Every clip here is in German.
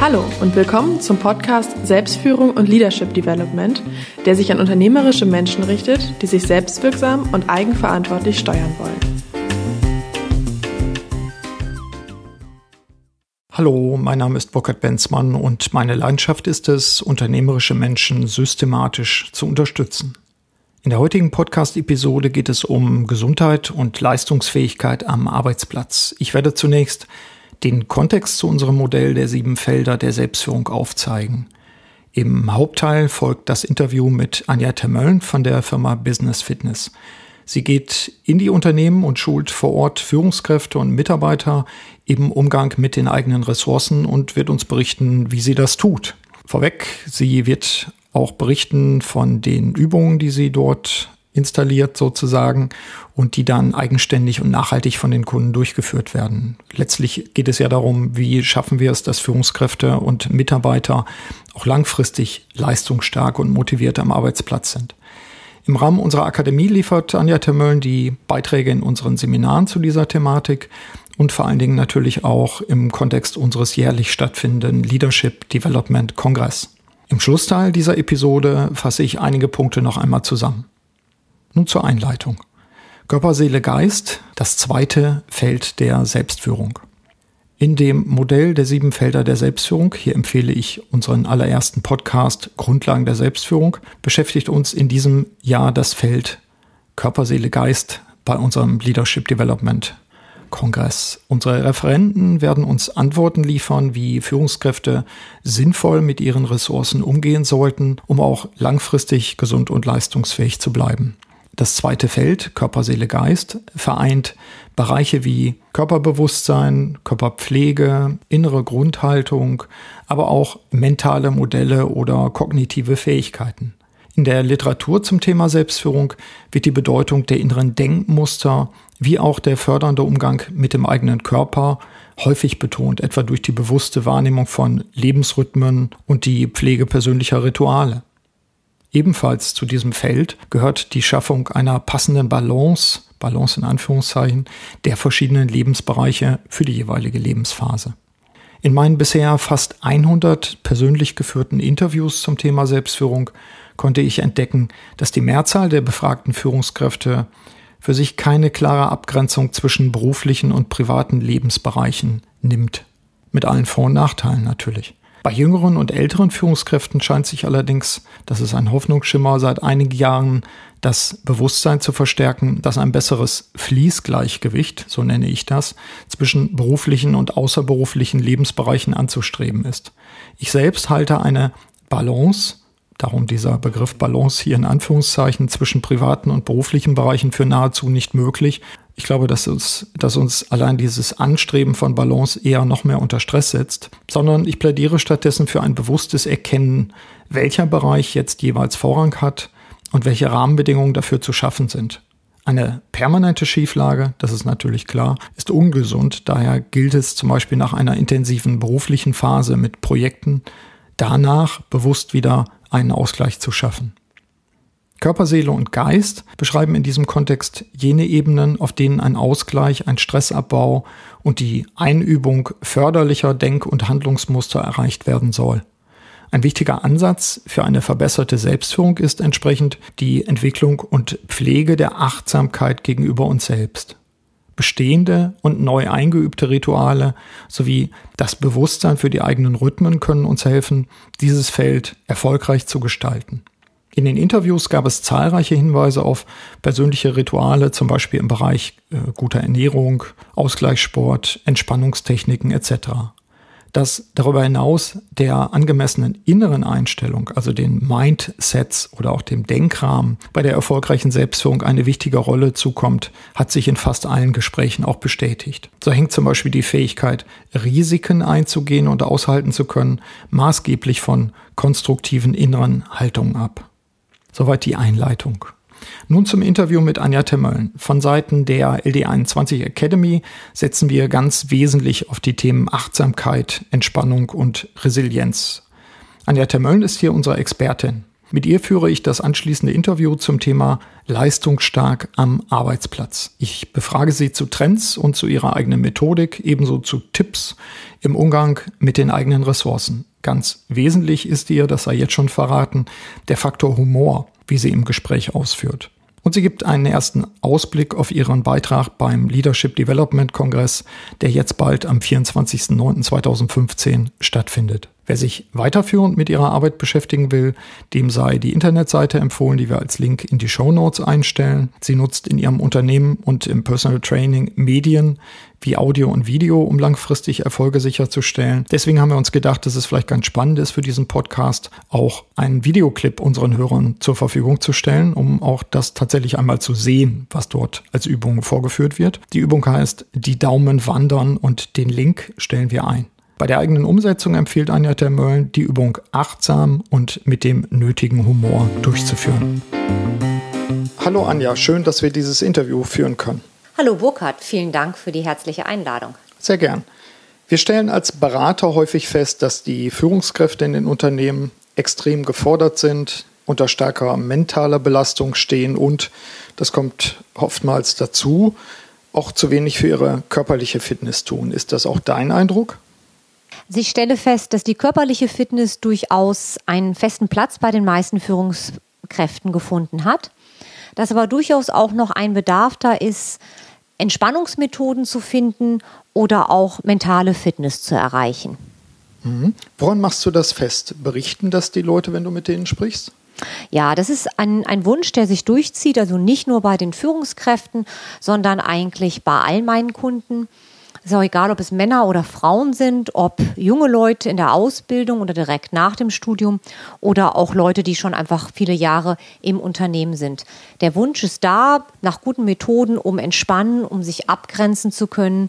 Hallo und willkommen zum Podcast Selbstführung und Leadership Development, der sich an unternehmerische Menschen richtet, die sich selbstwirksam und eigenverantwortlich steuern wollen. Hallo, mein Name ist Burkhard Benzmann und meine Leidenschaft ist es, unternehmerische Menschen systematisch zu unterstützen. In der heutigen Podcast-Episode geht es um Gesundheit und Leistungsfähigkeit am Arbeitsplatz. Ich werde zunächst den Kontext zu unserem Modell der sieben Felder der Selbstführung aufzeigen. Im Hauptteil folgt das Interview mit Anja Termölln von der Firma Business Fitness. Sie geht in die Unternehmen und schult vor Ort Führungskräfte und Mitarbeiter im Umgang mit den eigenen Ressourcen und wird uns berichten, wie sie das tut. Vorweg, sie wird auch berichten von den Übungen, die sie dort installiert sozusagen und die dann eigenständig und nachhaltig von den Kunden durchgeführt werden. Letztlich geht es ja darum, wie schaffen wir es, dass Führungskräfte und Mitarbeiter auch langfristig leistungsstark und motiviert am Arbeitsplatz sind. Im Rahmen unserer Akademie liefert Anja Termölln die Beiträge in unseren Seminaren zu dieser Thematik und vor allen Dingen natürlich auch im Kontext unseres jährlich stattfindenden Leadership Development Kongress. Im Schlussteil dieser Episode fasse ich einige Punkte noch einmal zusammen. Nun zur Einleitung. Körper, Seele, Geist, das zweite Feld der Selbstführung. In dem Modell der sieben Felder der Selbstführung, hier empfehle ich unseren allerersten Podcast Grundlagen der Selbstführung, beschäftigt uns in diesem Jahr das Feld Körper, Seele, Geist bei unserem Leadership Development Kongress. Unsere Referenten werden uns Antworten liefern, wie Führungskräfte sinnvoll mit ihren Ressourcen umgehen sollten, um auch langfristig gesund und leistungsfähig zu bleiben. Das zweite Feld, Körper, Seele, Geist, vereint Bereiche wie Körperbewusstsein, Körperpflege, innere Grundhaltung, aber auch mentale Modelle oder kognitive Fähigkeiten. In der Literatur zum Thema Selbstführung wird die Bedeutung der inneren Denkmuster wie auch der fördernde Umgang mit dem eigenen Körper häufig betont, etwa durch die bewusste Wahrnehmung von Lebensrhythmen und die Pflege persönlicher Rituale. Ebenfalls zu diesem Feld gehört die Schaffung einer passenden Balance, Balance in Anführungszeichen, der verschiedenen Lebensbereiche für die jeweilige Lebensphase. In meinen bisher fast 100 persönlich geführten Interviews zum Thema Selbstführung konnte ich entdecken, dass die Mehrzahl der befragten Führungskräfte für sich keine klare Abgrenzung zwischen beruflichen und privaten Lebensbereichen nimmt. Mit allen Vor- und Nachteilen natürlich. Bei jüngeren und älteren Führungskräften scheint sich allerdings, das ist ein Hoffnungsschimmer seit einigen Jahren, das Bewusstsein zu verstärken, dass ein besseres Fließgleichgewicht, so nenne ich das, zwischen beruflichen und außerberuflichen Lebensbereichen anzustreben ist. Ich selbst halte eine Balance Darum dieser Begriff Balance hier in Anführungszeichen zwischen privaten und beruflichen Bereichen für nahezu nicht möglich. Ich glaube, dass uns, dass uns allein dieses Anstreben von Balance eher noch mehr unter Stress setzt, sondern ich plädiere stattdessen für ein bewusstes Erkennen, welcher Bereich jetzt jeweils Vorrang hat und welche Rahmenbedingungen dafür zu schaffen sind. Eine permanente Schieflage, das ist natürlich klar, ist ungesund. Daher gilt es zum Beispiel nach einer intensiven beruflichen Phase mit Projekten danach bewusst wieder einen Ausgleich zu schaffen. Körper, Seele und Geist beschreiben in diesem Kontext jene Ebenen, auf denen ein Ausgleich, ein Stressabbau und die Einübung förderlicher Denk- und Handlungsmuster erreicht werden soll. Ein wichtiger Ansatz für eine verbesserte Selbstführung ist entsprechend die Entwicklung und Pflege der Achtsamkeit gegenüber uns selbst. Bestehende und neu eingeübte Rituale sowie das Bewusstsein für die eigenen Rhythmen können uns helfen, dieses Feld erfolgreich zu gestalten. In den Interviews gab es zahlreiche Hinweise auf persönliche Rituale, zum Beispiel im Bereich äh, guter Ernährung, Ausgleichssport, Entspannungstechniken etc dass darüber hinaus der angemessenen inneren Einstellung, also den Mindsets oder auch dem Denkrahmen bei der erfolgreichen Selbstführung eine wichtige Rolle zukommt, hat sich in fast allen Gesprächen auch bestätigt. So hängt zum Beispiel die Fähigkeit, Risiken einzugehen und aushalten zu können, maßgeblich von konstruktiven inneren Haltungen ab. Soweit die Einleitung. Nun zum Interview mit Anja Temmöllen. Von Seiten der LD21 Academy setzen wir ganz wesentlich auf die Themen Achtsamkeit, Entspannung und Resilienz. Anja Temmöllen ist hier unsere Expertin. Mit ihr führe ich das anschließende Interview zum Thema leistungsstark am Arbeitsplatz. Ich befrage sie zu Trends und zu ihrer eigenen Methodik, ebenso zu Tipps im Umgang mit den eigenen Ressourcen. Ganz wesentlich ist ihr, das sei jetzt schon verraten, der Faktor Humor, wie sie im Gespräch ausführt. Und sie gibt einen ersten Ausblick auf ihren Beitrag beim Leadership Development Kongress, der jetzt bald am 24.09.2015 stattfindet. Wer sich weiterführend mit ihrer Arbeit beschäftigen will, dem sei die Internetseite empfohlen, die wir als Link in die Show Notes einstellen. Sie nutzt in ihrem Unternehmen und im Personal Training Medien wie Audio und Video, um langfristig Erfolge sicherzustellen. Deswegen haben wir uns gedacht, dass es vielleicht ganz spannend ist für diesen Podcast, auch einen Videoclip unseren Hörern zur Verfügung zu stellen, um auch das tatsächlich einmal zu sehen, was dort als Übung vorgeführt wird. Die Übung heißt Die Daumen wandern und den Link stellen wir ein. Bei der eigenen Umsetzung empfiehlt Anja Termölln, die Übung achtsam und mit dem nötigen Humor durchzuführen. Hallo Anja, schön, dass wir dieses Interview führen können. Hallo Burkhard, vielen Dank für die herzliche Einladung. Sehr gern. Wir stellen als Berater häufig fest, dass die Führungskräfte in den Unternehmen extrem gefordert sind, unter starker mentaler Belastung stehen und, das kommt oftmals dazu, auch zu wenig für ihre körperliche Fitness tun. Ist das auch dein Eindruck? Ich stelle fest, dass die körperliche Fitness durchaus einen festen Platz bei den meisten Führungskräften gefunden hat, dass aber durchaus auch noch ein Bedarf da ist, Entspannungsmethoden zu finden oder auch mentale Fitness zu erreichen. Mhm. Woran machst du das fest? Berichten das die Leute, wenn du mit denen sprichst? Ja, das ist ein, ein Wunsch, der sich durchzieht, also nicht nur bei den Führungskräften, sondern eigentlich bei all meinen Kunden. Es ist auch egal, ob es Männer oder Frauen sind, ob junge Leute in der Ausbildung oder direkt nach dem Studium oder auch Leute, die schon einfach viele Jahre im Unternehmen sind. Der Wunsch ist da nach guten Methoden, um entspannen, um sich abgrenzen zu können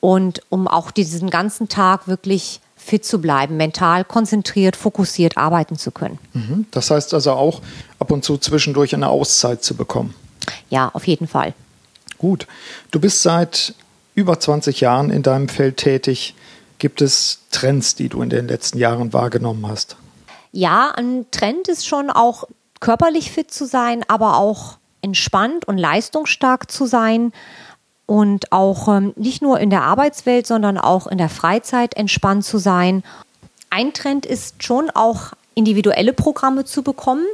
und um auch diesen ganzen Tag wirklich fit zu bleiben, mental konzentriert, fokussiert arbeiten zu können. Mhm. Das heißt also auch ab und zu zwischendurch eine Auszeit zu bekommen. Ja, auf jeden Fall. Gut. Du bist seit über 20 Jahren in deinem Feld tätig. Gibt es Trends, die du in den letzten Jahren wahrgenommen hast? Ja, ein Trend ist schon auch körperlich fit zu sein, aber auch entspannt und leistungsstark zu sein und auch ähm, nicht nur in der Arbeitswelt, sondern auch in der Freizeit entspannt zu sein. Ein Trend ist schon auch individuelle Programme zu bekommen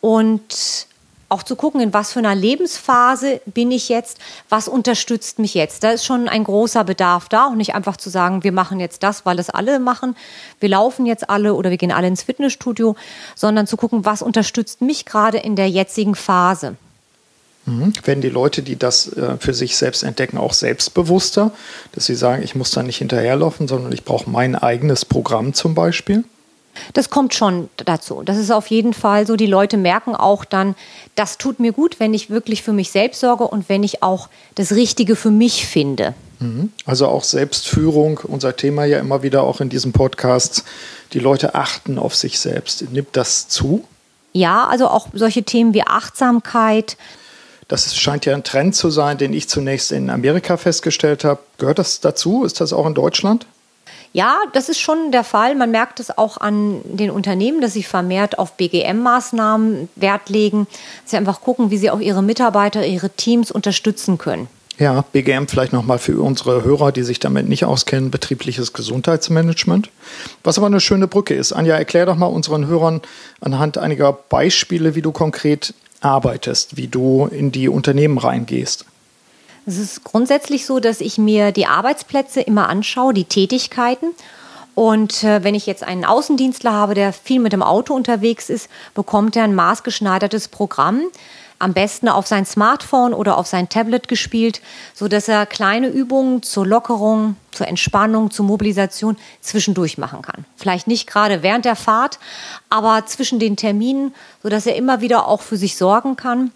und auch zu gucken, in was für einer Lebensphase bin ich jetzt, was unterstützt mich jetzt. Da ist schon ein großer Bedarf da und nicht einfach zu sagen, wir machen jetzt das, weil es alle machen, wir laufen jetzt alle oder wir gehen alle ins Fitnessstudio, sondern zu gucken, was unterstützt mich gerade in der jetzigen Phase. Mhm. Werden die Leute, die das äh, für sich selbst entdecken, auch selbstbewusster, dass sie sagen, ich muss da nicht hinterherlaufen, sondern ich brauche mein eigenes Programm zum Beispiel? Das kommt schon dazu. Das ist auf jeden Fall so. Die Leute merken auch dann, das tut mir gut, wenn ich wirklich für mich selbst sorge und wenn ich auch das Richtige für mich finde. Mhm. Also auch Selbstführung, unser Thema ja immer wieder auch in diesem Podcast. Die Leute achten auf sich selbst. Nimmt das zu? Ja, also auch solche Themen wie Achtsamkeit. Das scheint ja ein Trend zu sein, den ich zunächst in Amerika festgestellt habe. Gehört das dazu? Ist das auch in Deutschland? Ja, das ist schon der Fall. Man merkt es auch an den Unternehmen, dass sie vermehrt auf BGM-Maßnahmen Wert legen. Sie einfach gucken, wie sie auch ihre Mitarbeiter, ihre Teams unterstützen können. Ja, BGM vielleicht nochmal für unsere Hörer, die sich damit nicht auskennen, betriebliches Gesundheitsmanagement. Was aber eine schöne Brücke ist. Anja, erklär doch mal unseren Hörern anhand einiger Beispiele, wie du konkret arbeitest, wie du in die Unternehmen reingehst. Es ist grundsätzlich so, dass ich mir die Arbeitsplätze immer anschaue, die Tätigkeiten. Und äh, wenn ich jetzt einen Außendienstler habe, der viel mit dem Auto unterwegs ist, bekommt er ein maßgeschneidertes Programm, am besten auf sein Smartphone oder auf sein Tablet gespielt, so dass er kleine Übungen zur Lockerung, zur Entspannung, zur Mobilisation zwischendurch machen kann. Vielleicht nicht gerade während der Fahrt, aber zwischen den Terminen, so dass er immer wieder auch für sich sorgen kann.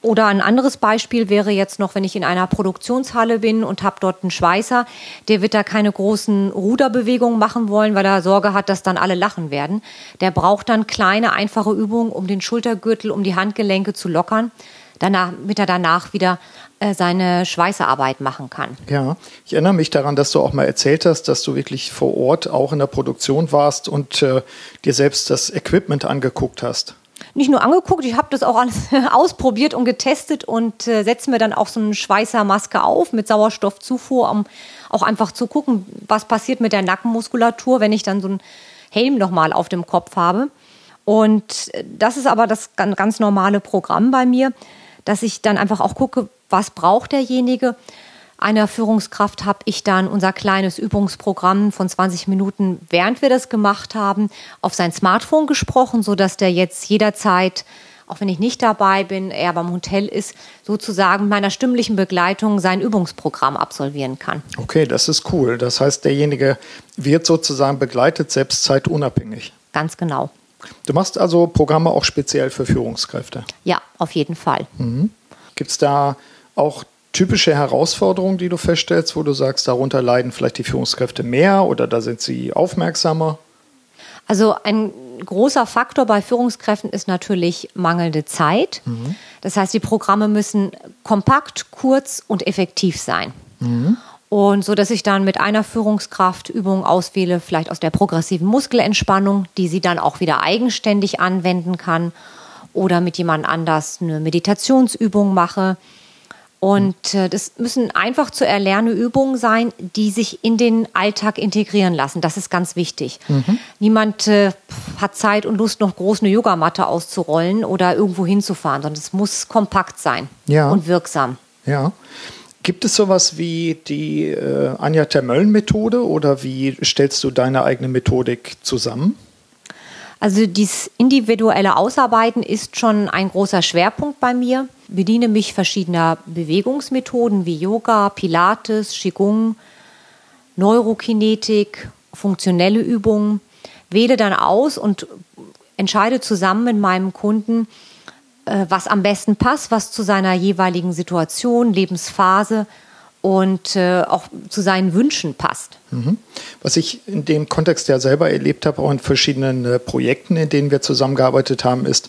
Oder ein anderes Beispiel wäre jetzt noch, wenn ich in einer Produktionshalle bin und habe dort einen Schweißer, der wird da keine großen Ruderbewegungen machen wollen, weil er Sorge hat, dass dann alle lachen werden. Der braucht dann kleine, einfache Übungen, um den Schultergürtel, um die Handgelenke zu lockern, danach, damit er danach wieder äh, seine Schweißerarbeit machen kann. Ja, ich erinnere mich daran, dass du auch mal erzählt hast, dass du wirklich vor Ort auch in der Produktion warst und äh, dir selbst das Equipment angeguckt hast. Nicht nur angeguckt, ich habe das auch alles ausprobiert und getestet und äh, setze mir dann auch so eine Schweißermaske auf mit Sauerstoffzufuhr, um auch einfach zu gucken, was passiert mit der Nackenmuskulatur, wenn ich dann so einen Helm nochmal auf dem Kopf habe. Und äh, das ist aber das ganz normale Programm bei mir, dass ich dann einfach auch gucke, was braucht derjenige einer Führungskraft habe ich dann unser kleines Übungsprogramm von 20 Minuten, während wir das gemacht haben, auf sein Smartphone gesprochen, sodass der jetzt jederzeit, auch wenn ich nicht dabei bin, er beim Hotel ist, sozusagen mit meiner stimmlichen Begleitung sein Übungsprogramm absolvieren kann. Okay, das ist cool. Das heißt, derjenige wird sozusagen begleitet, selbst zeitunabhängig. Ganz genau. Du machst also Programme auch speziell für Führungskräfte? Ja, auf jeden Fall. Mhm. Gibt es da auch typische Herausforderungen, die du feststellst, wo du sagst, darunter leiden vielleicht die Führungskräfte mehr oder da sind sie aufmerksamer? Also ein großer Faktor bei Führungskräften ist natürlich mangelnde Zeit. Mhm. Das heißt, die Programme müssen kompakt, kurz und effektiv sein. Mhm. Und so, dass ich dann mit einer Führungskraft Übungen auswähle, vielleicht aus der progressiven Muskelentspannung, die sie dann auch wieder eigenständig anwenden kann. Oder mit jemand anders eine Meditationsübung mache und äh, das müssen einfach zu erlernende Übungen sein, die sich in den Alltag integrieren lassen. Das ist ganz wichtig. Mhm. Niemand äh, hat Zeit und Lust, noch groß eine Yogamatte auszurollen oder irgendwo hinzufahren, sondern es muss kompakt sein ja. und wirksam. Ja. Gibt es sowas wie die äh, Anja Termölln-Methode oder wie stellst du deine eigene Methodik zusammen? Also dieses individuelle Ausarbeiten ist schon ein großer Schwerpunkt bei mir. Bediene mich verschiedener Bewegungsmethoden wie Yoga, Pilates, Qigong, Neurokinetik, funktionelle Übungen, wähle dann aus und entscheide zusammen mit meinem Kunden, äh, was am besten passt, was zu seiner jeweiligen Situation, Lebensphase und äh, auch zu seinen Wünschen passt. Mhm. Was ich in dem Kontext ja selber erlebt habe, auch in verschiedenen äh, Projekten, in denen wir zusammengearbeitet haben, ist,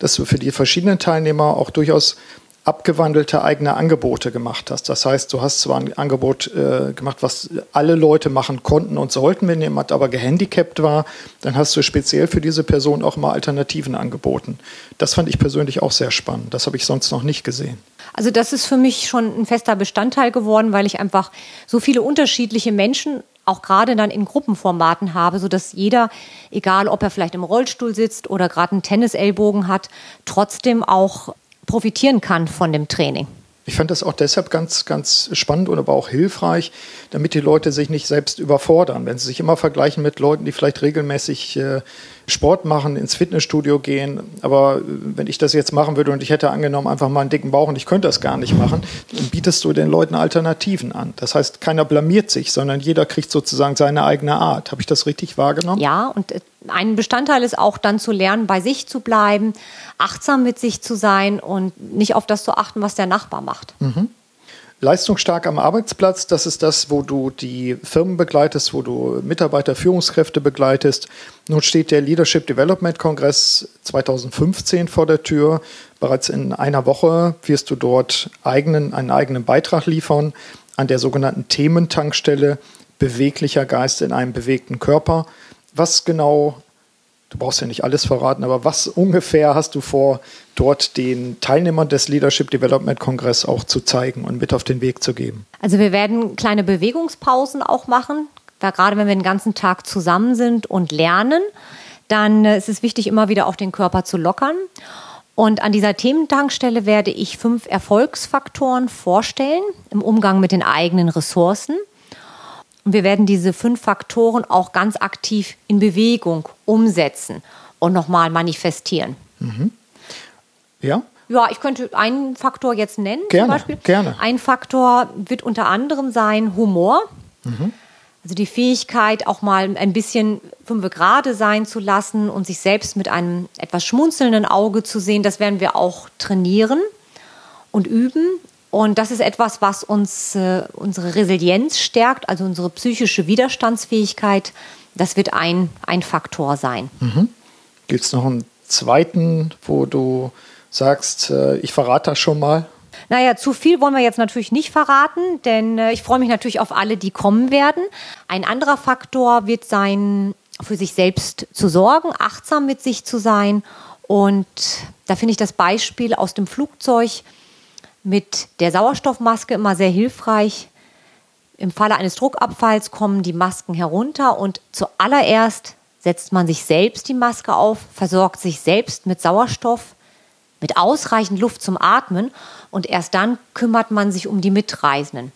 dass du für die verschiedenen Teilnehmer auch durchaus abgewandelte eigene Angebote gemacht hast. Das heißt, du hast zwar ein Angebot äh, gemacht, was alle Leute machen konnten und sollten, wenn jemand aber gehandicapt war, dann hast du speziell für diese Person auch mal Alternativen angeboten. Das fand ich persönlich auch sehr spannend. Das habe ich sonst noch nicht gesehen. Also das ist für mich schon ein fester Bestandteil geworden, weil ich einfach so viele unterschiedliche Menschen auch gerade dann in Gruppenformaten habe, sodass jeder, egal ob er vielleicht im Rollstuhl sitzt oder gerade einen Tennisellbogen hat, trotzdem auch profitieren kann von dem Training. Ich fand das auch deshalb ganz, ganz spannend und aber auch hilfreich, damit die Leute sich nicht selbst überfordern. Wenn sie sich immer vergleichen mit Leuten, die vielleicht regelmäßig äh, Sport machen, ins Fitnessstudio gehen. Aber äh, wenn ich das jetzt machen würde und ich hätte angenommen einfach mal einen dicken Bauch und ich könnte das gar nicht machen, dann bietest du den Leuten Alternativen an. Das heißt, keiner blamiert sich, sondern jeder kriegt sozusagen seine eigene Art. Habe ich das richtig wahrgenommen? Ja, und äh, ein Bestandteil ist auch dann zu lernen, bei sich zu bleiben, achtsam mit sich zu sein und nicht auf das zu achten, was der Nachbar macht. Mhm. Leistungsstark am Arbeitsplatz, das ist das, wo du die Firmen begleitest, wo du Mitarbeiter, Führungskräfte begleitest. Nun steht der Leadership Development Kongress 2015 vor der Tür. Bereits in einer Woche wirst du dort eigenen, einen eigenen Beitrag liefern an der sogenannten Thementankstelle Beweglicher Geist in einem bewegten Körper. Was genau du brauchst ja nicht alles verraten, aber was ungefähr hast du vor, dort den Teilnehmern des Leadership Development Kongress auch zu zeigen und mit auf den Weg zu geben? Also wir werden kleine Bewegungspausen auch machen, da gerade wenn wir den ganzen Tag zusammen sind und lernen, dann ist es wichtig, immer wieder auch den Körper zu lockern. Und an dieser Thementankstelle werde ich fünf Erfolgsfaktoren vorstellen im Umgang mit den eigenen Ressourcen. Und wir werden diese fünf Faktoren auch ganz aktiv in Bewegung umsetzen und nochmal manifestieren. Mhm. Ja? Ja, ich könnte einen Faktor jetzt nennen. Gerne, zum Beispiel. gerne. Ein Faktor wird unter anderem sein Humor. Mhm. Also die Fähigkeit, auch mal ein bisschen fünf gerade sein zu lassen und sich selbst mit einem etwas schmunzelnden Auge zu sehen, das werden wir auch trainieren und üben. Und das ist etwas, was uns äh, unsere Resilienz stärkt, also unsere psychische Widerstandsfähigkeit. Das wird ein, ein Faktor sein. Mhm. Gibt es noch einen zweiten, wo du sagst, äh, ich verrate das schon mal? Naja, zu viel wollen wir jetzt natürlich nicht verraten, denn äh, ich freue mich natürlich auf alle, die kommen werden. Ein anderer Faktor wird sein, für sich selbst zu sorgen, achtsam mit sich zu sein Und da finde ich das Beispiel aus dem Flugzeug mit der Sauerstoffmaske immer sehr hilfreich. Im Falle eines Druckabfalls kommen die Masken herunter und zuallererst setzt man sich selbst die Maske auf, versorgt sich selbst mit Sauerstoff, mit ausreichend Luft zum Atmen und erst dann kümmert man sich um die Mitreisenden.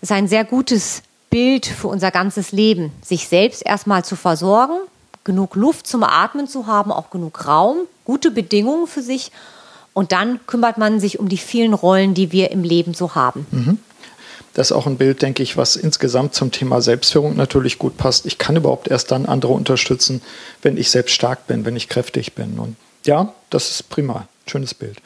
Das ist ein sehr gutes Bild für unser ganzes Leben, sich selbst erstmal zu versorgen, genug Luft zum Atmen zu haben, auch genug Raum, gute Bedingungen für sich und dann kümmert man sich um die vielen Rollen, die wir im Leben so haben. Mhm. Das ist auch ein Bild, denke ich, was insgesamt zum Thema Selbstführung natürlich gut passt. Ich kann überhaupt erst dann andere unterstützen, wenn ich selbst stark bin, wenn ich kräftig bin. Und ja, das ist prima. Schönes Bild.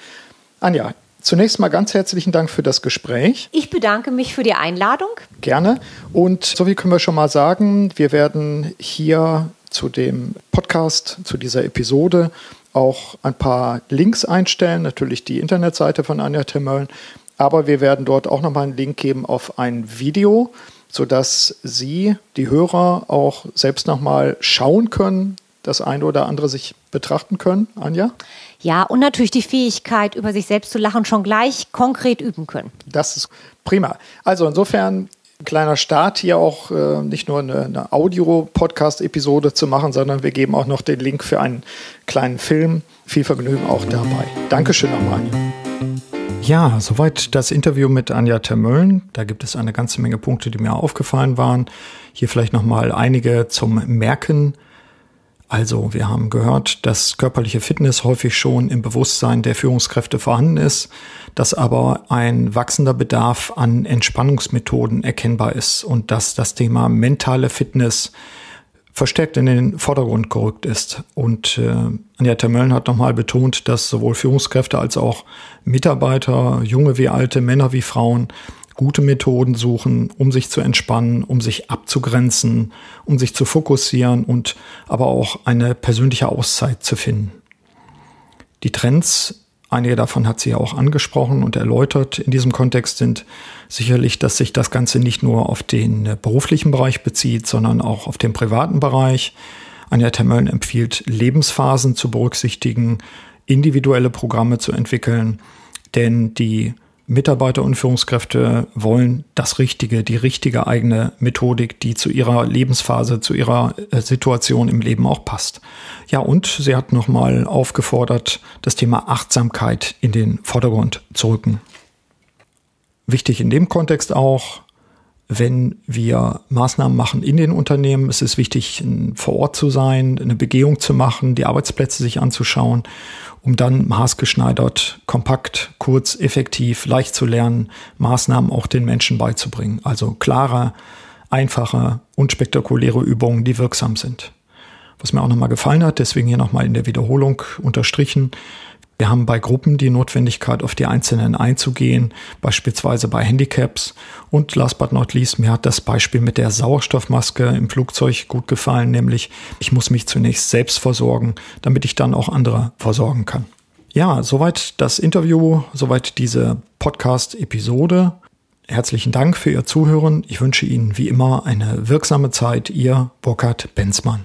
Anja, Zunächst mal ganz herzlichen Dank für das Gespräch. Ich bedanke mich für die Einladung. Gerne. Und so wie können wir schon mal sagen, wir werden hier zu dem Podcast, zu dieser Episode auch ein paar Links einstellen, natürlich die Internetseite von Anja Timmölln, aber wir werden dort auch nochmal einen Link geben auf ein Video, sodass Sie, die Hörer, auch selbst nochmal schauen können, das eine oder andere sich betrachten können, Anja? Ja, und natürlich die Fähigkeit, über sich selbst zu lachen, schon gleich konkret üben können. Das ist prima. Also insofern kleiner Start hier auch äh, nicht nur eine, eine Audio-Podcast-Episode zu machen, sondern wir geben auch noch den Link für einen kleinen Film. Viel Vergnügen auch dabei. Dankeschön nochmal. Ja, soweit das Interview mit Anja Termölln. Da gibt es eine ganze Menge Punkte, die mir aufgefallen waren. Hier vielleicht nochmal einige zum Merken. Also, wir haben gehört, dass körperliche Fitness häufig schon im Bewusstsein der Führungskräfte vorhanden ist, dass aber ein wachsender Bedarf an Entspannungsmethoden erkennbar ist und dass das Thema mentale Fitness verstärkt in den Vordergrund gerückt ist. Und äh, Anja Mölln hat nochmal betont, dass sowohl Führungskräfte als auch Mitarbeiter, junge wie alte, Männer wie Frauen, gute Methoden suchen, um sich zu entspannen, um sich abzugrenzen, um sich zu fokussieren und aber auch eine persönliche Auszeit zu finden. Die Trends, einige davon hat sie ja auch angesprochen und erläutert in diesem Kontext, sind sicherlich, dass sich das Ganze nicht nur auf den beruflichen Bereich bezieht, sondern auch auf den privaten Bereich. Anja Temmöln empfiehlt, Lebensphasen zu berücksichtigen, individuelle Programme zu entwickeln, denn die Mitarbeiter und Führungskräfte wollen das Richtige, die richtige eigene Methodik, die zu ihrer Lebensphase, zu ihrer äh, Situation im Leben auch passt. Ja, und sie hat nochmal aufgefordert, das Thema Achtsamkeit in den Vordergrund zu rücken. Wichtig in dem Kontext auch, wenn wir Maßnahmen machen in den Unternehmen, ist es wichtig, vor Ort zu sein, eine Begehung zu machen, die Arbeitsplätze sich anzuschauen, um dann maßgeschneidert, kompakt, kurz, effektiv, leicht zu lernen, Maßnahmen auch den Menschen beizubringen. Also klare, einfache, unspektakuläre Übungen, die wirksam sind. Was mir auch nochmal gefallen hat, deswegen hier nochmal in der Wiederholung unterstrichen, wir haben bei Gruppen die Notwendigkeit, auf die Einzelnen einzugehen, beispielsweise bei Handicaps. Und last but not least, mir hat das Beispiel mit der Sauerstoffmaske im Flugzeug gut gefallen, nämlich ich muss mich zunächst selbst versorgen, damit ich dann auch andere versorgen kann. Ja, soweit das Interview, soweit diese Podcast-Episode. Herzlichen Dank für Ihr Zuhören. Ich wünsche Ihnen wie immer eine wirksame Zeit. Ihr Burkhard Benzmann.